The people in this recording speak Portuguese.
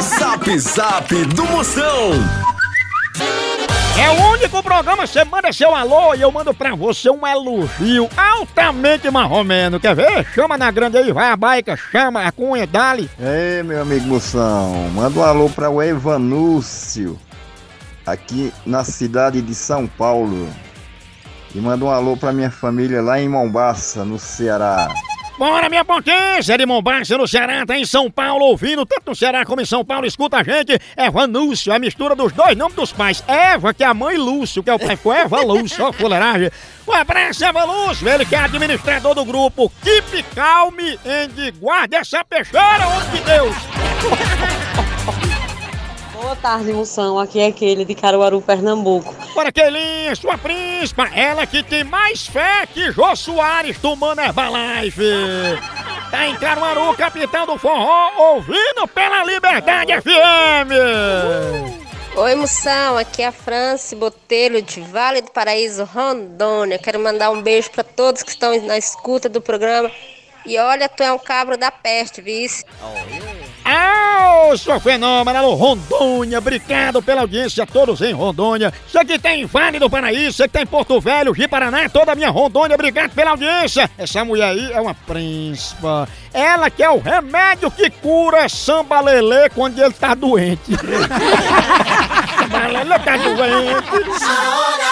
Zap Zap do Moção. É o único programa você manda seu alô e eu mando pra você um elogio altamente marromeno. Quer ver? Chama na grande aí, vai a baica, chama a cunha, dali. Ei, meu amigo Moção, manda um alô para o Evanúcio, aqui na cidade de São Paulo. E manda um alô para minha família lá em Mombaça, no Ceará. Bora, minha potência de Mombasa, no Ceará, tá em São Paulo, ouvindo, tanto no Ceará como em São Paulo, escuta a gente, Eva Núcio, a mistura dos dois nomes dos pais, Eva, que é a mãe Lúcio, que é o pai, foi Eva Lúcio, ó, fuleiragem. Um abraço, Eva Lúcio, ele que é administrador do grupo Keep Calme and guarda essa peixeira, homem de Deus. Boa tarde, Moção. Aqui é aquele de Caruaru, Pernambuco. Bora, Keilinha, sua príncipa, ela que tem mais fé que Jô Soares tomando Herbalife. Tá em Caruaru, capital do forró, ouvindo pela Liberdade FM. Oi, Moção, aqui é a Franci Botelho de Vale do Paraíso, Rondônia. Quero mandar um beijo para todos que estão na escuta do programa. E olha, tu é um cabro da peste, vice. Sua fenômeno, alô, Rondônia, obrigado pela audiência todos em Rondônia. Você que tem em Vale do Paraíso, você que tem em Porto Velho, Rio Paraná, toda a minha Rondônia, obrigado pela audiência. Essa mulher aí é uma príncipa. Ela que é o remédio que cura samba lelê quando ele tá doente. samba lelê tá doente.